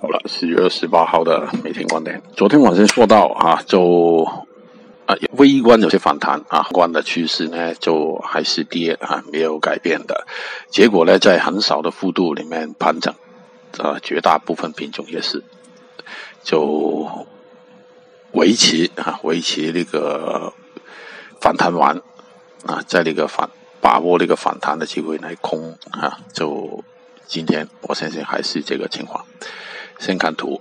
好了，十月二十八号的每天观点。昨天晚上说到啊，就啊微观有些反弹啊，宏观的趋势呢就还是跌啊，没有改变的。结果呢，在很少的幅度里面盘整，啊，绝大部分品种也是就维持啊，维持那个反弹完啊，在那个反把握那个反弹的机会来空啊，就今天我相信还是这个情况。先看图。